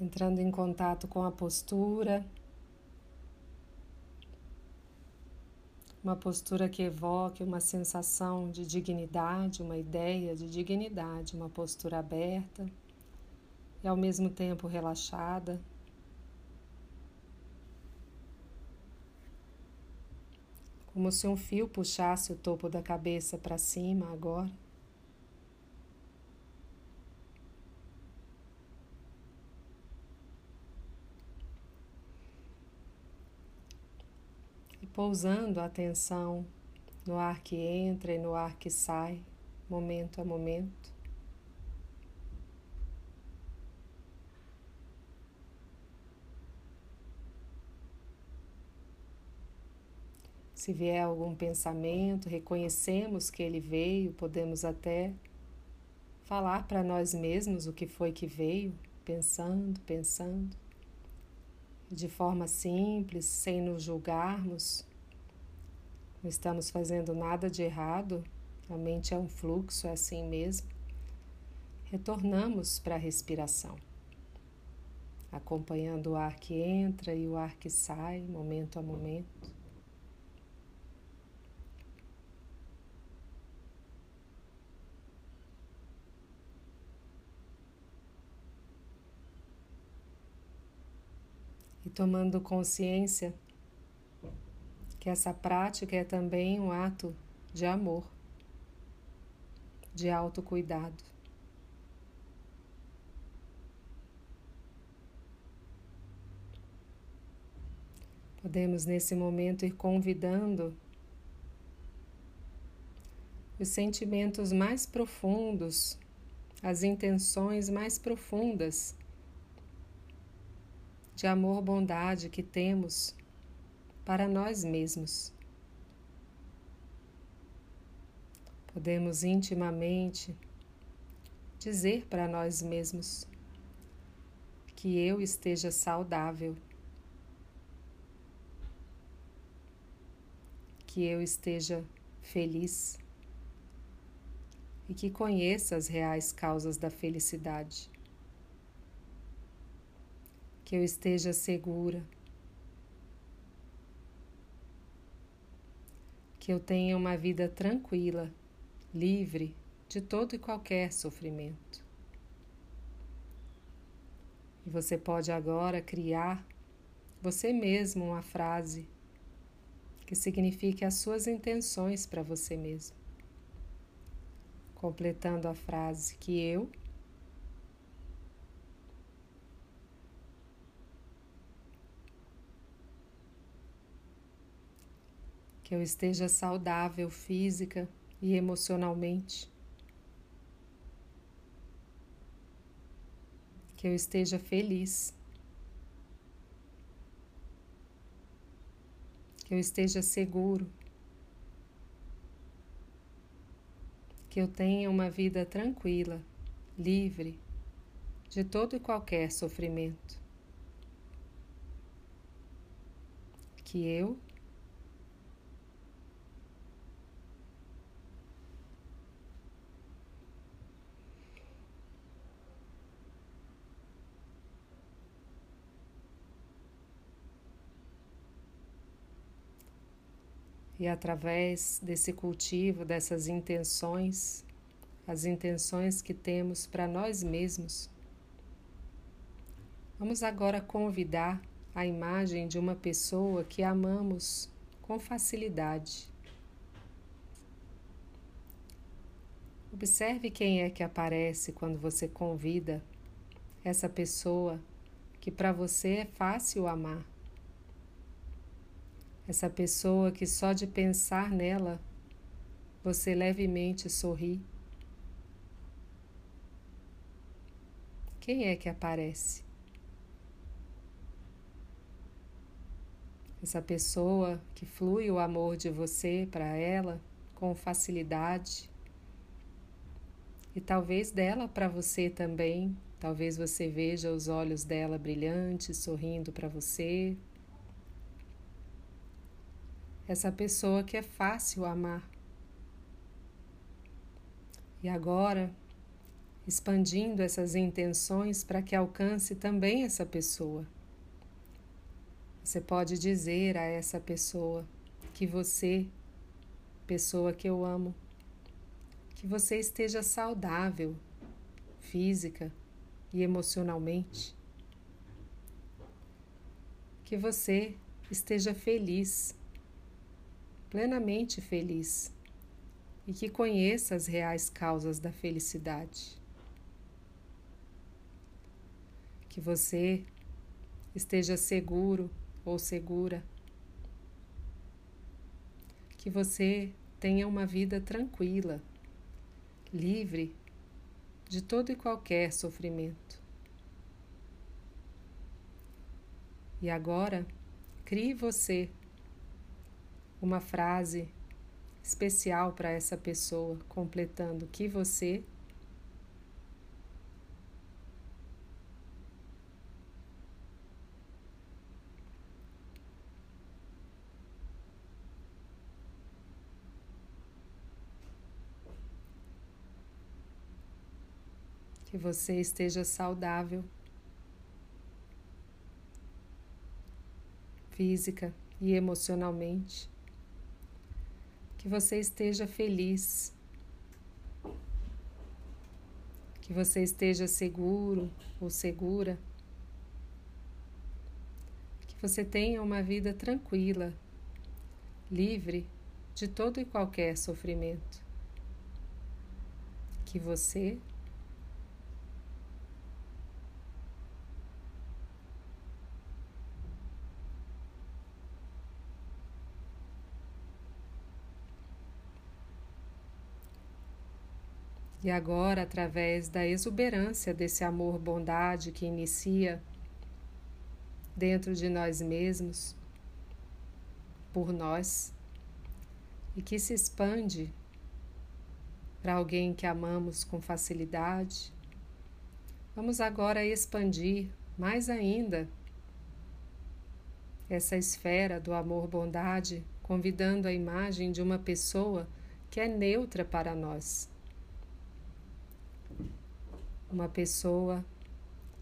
entrando em contato com a postura. Uma postura que evoque uma sensação de dignidade, uma ideia de dignidade, uma postura aberta e ao mesmo tempo relaxada. Como se um fio puxasse o topo da cabeça para cima agora. Pousando a atenção no ar que entra e no ar que sai, momento a momento. Se vier algum pensamento, reconhecemos que ele veio, podemos até falar para nós mesmos o que foi que veio, pensando, pensando, de forma simples, sem nos julgarmos. Não estamos fazendo nada de errado, a mente é um fluxo, é assim mesmo. Retornamos para a respiração, acompanhando o ar que entra e o ar que sai, momento a momento. e tomando consciência que essa prática é também um ato de amor, de autocuidado. Podemos nesse momento ir convidando os sentimentos mais profundos, as intenções mais profundas de amor, bondade que temos para nós mesmos. Podemos intimamente dizer para nós mesmos que eu esteja saudável, que eu esteja feliz e que conheça as reais causas da felicidade que eu esteja segura, que eu tenha uma vida tranquila, livre de todo e qualquer sofrimento. E você pode agora criar você mesmo uma frase que signifique as suas intenções para você mesmo. Completando a frase que eu que eu esteja saudável física e emocionalmente, que eu esteja feliz, que eu esteja seguro, que eu tenha uma vida tranquila, livre de todo e qualquer sofrimento. Que eu E através desse cultivo, dessas intenções, as intenções que temos para nós mesmos, vamos agora convidar a imagem de uma pessoa que amamos com facilidade. Observe quem é que aparece quando você convida essa pessoa que para você é fácil amar. Essa pessoa que só de pensar nela você levemente sorri. Quem é que aparece? Essa pessoa que flui o amor de você para ela com facilidade e talvez dela para você também. Talvez você veja os olhos dela brilhantes, sorrindo para você, essa pessoa que é fácil amar. E agora expandindo essas intenções para que alcance também essa pessoa. Você pode dizer a essa pessoa que você, pessoa que eu amo, que você esteja saudável, física e emocionalmente. Que você esteja feliz, plenamente feliz, e que conheça as reais causas da felicidade. Que você esteja seguro ou segura. Que você tenha uma vida tranquila livre de todo e qualquer sofrimento. E agora, crie você uma frase especial para essa pessoa, completando que você que você esteja saudável, física e emocionalmente, que você esteja feliz, que você esteja seguro ou segura, que você tenha uma vida tranquila, livre de todo e qualquer sofrimento, que você E agora, através da exuberância desse amor-bondade que inicia dentro de nós mesmos, por nós, e que se expande para alguém que amamos com facilidade, vamos agora expandir mais ainda essa esfera do amor-bondade, convidando a imagem de uma pessoa que é neutra para nós uma pessoa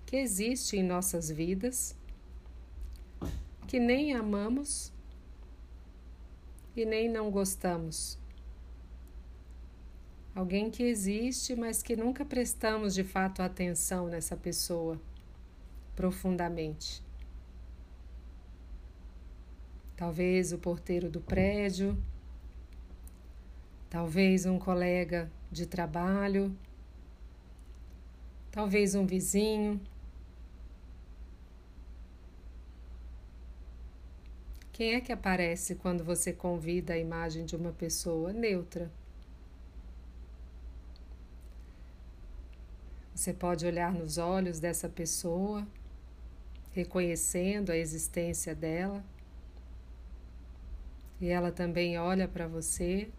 que existe em nossas vidas, que nem amamos e nem não gostamos. Alguém que existe, mas que nunca prestamos de fato atenção nessa pessoa profundamente. Talvez o porteiro do prédio, talvez um colega de trabalho talvez um vizinho. Quem é que aparece quando você convida a imagem de uma pessoa neutra? Você pode olhar nos olhos dessa pessoa, reconhecendo a existência dela, e ela também olha para você.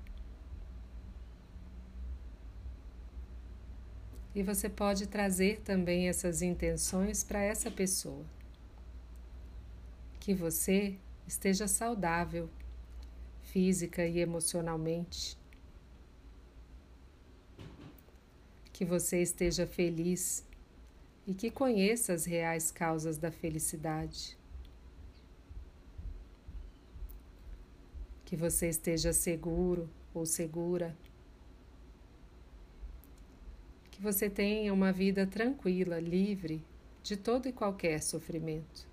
E você pode trazer também essas intenções para essa pessoa. Que você esteja saudável, física e emocionalmente. Que você esteja feliz e que conheça as reais causas da felicidade. Que você esteja seguro ou segura que você tenha uma vida tranquila, livre de todo e qualquer sofrimento.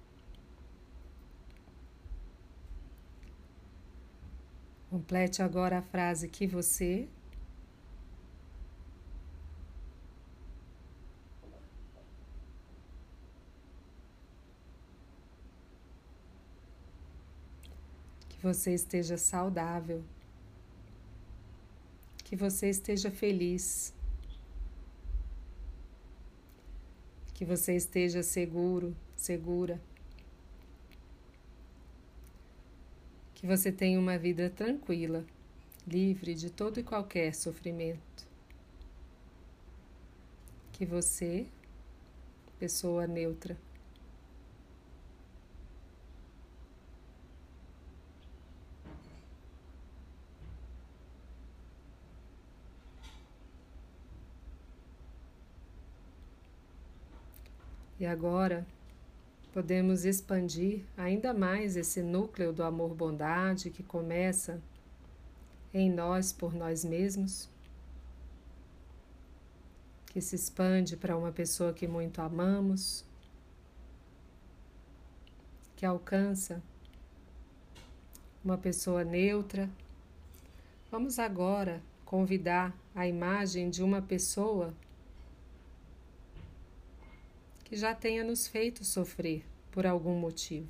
Complete agora a frase que você que você esteja saudável, que você esteja feliz. Que você esteja seguro, segura. Que você tenha uma vida tranquila, livre de todo e qualquer sofrimento. Que você, pessoa neutra, E agora podemos expandir ainda mais esse núcleo do amor-bondade que começa em nós por nós mesmos, que se expande para uma pessoa que muito amamos, que alcança uma pessoa neutra. Vamos agora convidar a imagem de uma pessoa que já tenha nos feito sofrer por algum motivo.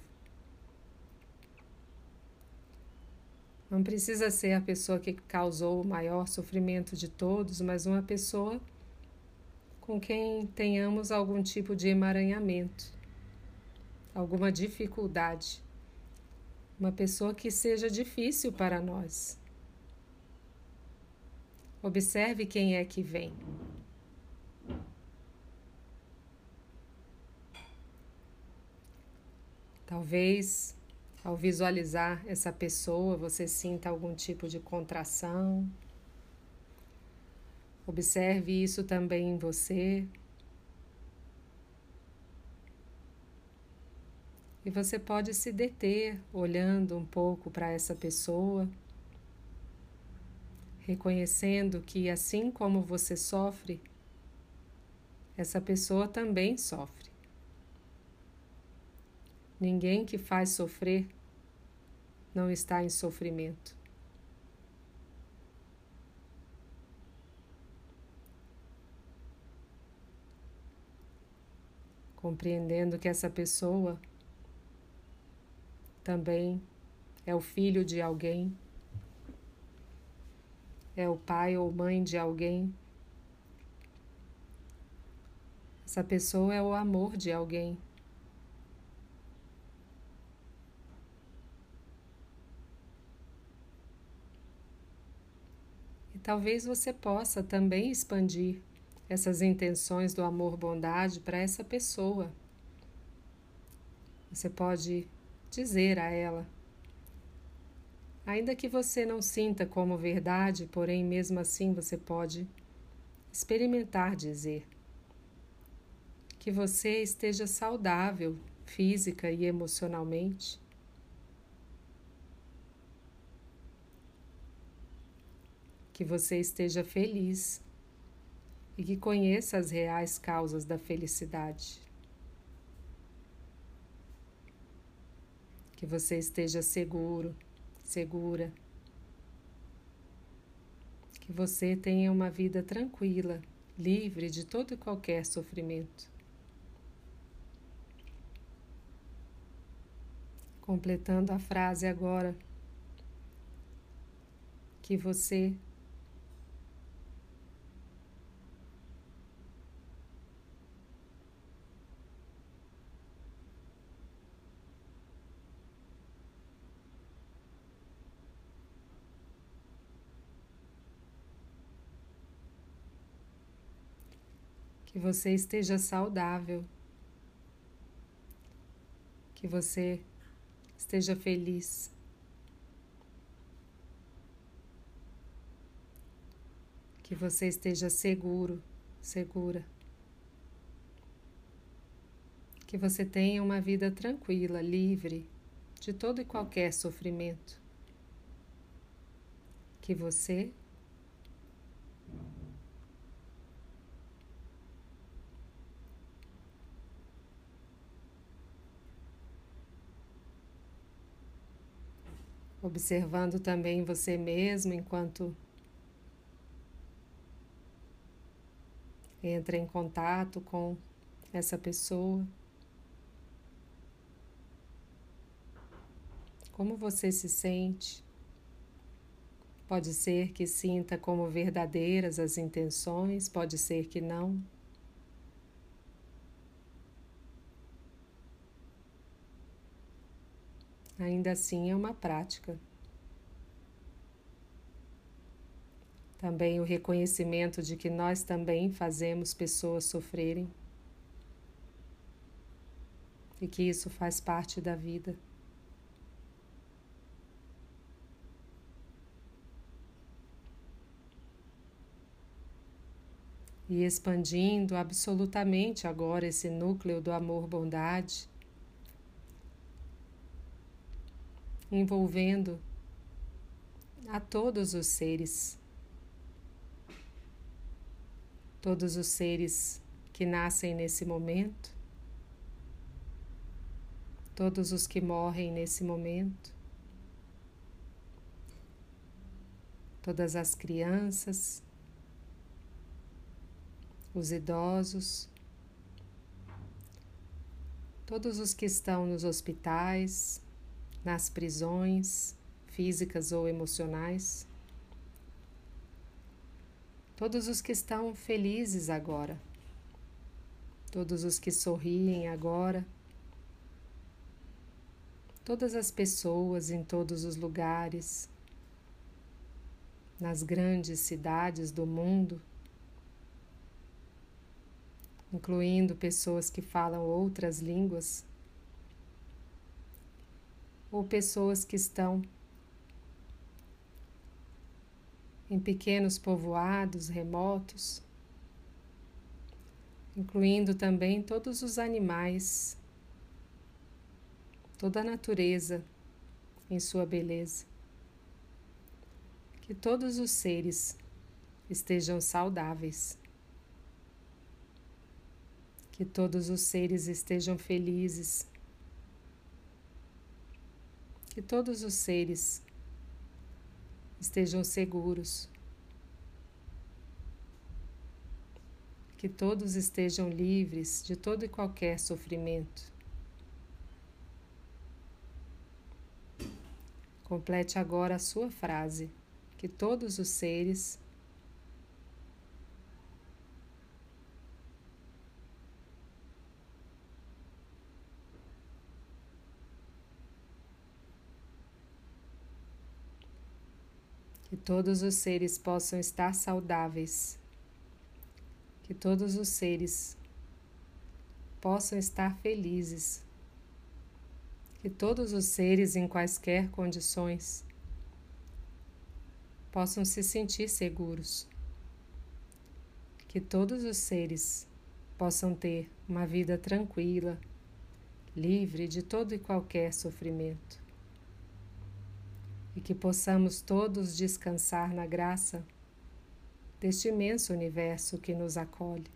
Não precisa ser a pessoa que causou o maior sofrimento de todos, mas uma pessoa com quem tenhamos algum tipo de emaranhamento, alguma dificuldade. Uma pessoa que seja difícil para nós. Observe quem é que vem. Talvez ao visualizar essa pessoa você sinta algum tipo de contração. Observe isso também em você. E você pode se deter olhando um pouco para essa pessoa, reconhecendo que assim como você sofre, essa pessoa também sofre. Ninguém que faz sofrer não está em sofrimento. Compreendendo que essa pessoa também é o filho de alguém, é o pai ou mãe de alguém. Essa pessoa é o amor de alguém. Talvez você possa também expandir essas intenções do amor-bondade para essa pessoa. Você pode dizer a ela, ainda que você não sinta como verdade, porém, mesmo assim, você pode experimentar dizer que você esteja saudável física e emocionalmente que você esteja feliz e que conheça as reais causas da felicidade. Que você esteja seguro, segura. Que você tenha uma vida tranquila, livre de todo e qualquer sofrimento. Completando a frase agora, que você você esteja saudável, que você esteja feliz. Que você esteja seguro, segura. Que você tenha uma vida tranquila, livre de todo e qualquer sofrimento. Que você observando também você mesmo enquanto entra em contato com essa pessoa. Como você se sente? Pode ser que sinta como verdadeiras as intenções, pode ser que não. Ainda assim é uma prática. Também o reconhecimento de que nós também fazemos pessoas sofrerem e que isso faz parte da vida. e expandindo absolutamente agora esse núcleo do amor-bondade, envolvendo a todos os seres, todos os seres que nascem nesse momento, todos os que morrem nesse momento, todas as crianças, os idosos, todos os que estão nos hospitais, nas prisões físicas ou emocionais, todos os que estão felizes agora, todos os que sorriem agora, todas as pessoas em todos os lugares, nas grandes cidades do mundo. Incluindo pessoas que falam outras línguas ou pessoas que estão em pequenos povoados remotos, incluindo também todos os animais, toda a natureza em sua beleza. Que todos os seres estejam saudáveis que todos os seres estejam felizes, que todos os seres estejam seguros, que todos estejam livres de todo e qualquer sofrimento. Complete agora a sua frase, que todos os seres todos os seres possam estar saudáveis, que todos os seres possam estar felizes, que todos os seres em quaisquer condições possam se sentir seguros, que todos os seres possam ter uma vida tranquila, livre de todo e qualquer sofrimento e que possamos todos descansar na graça deste imenso universo que nos acolhe.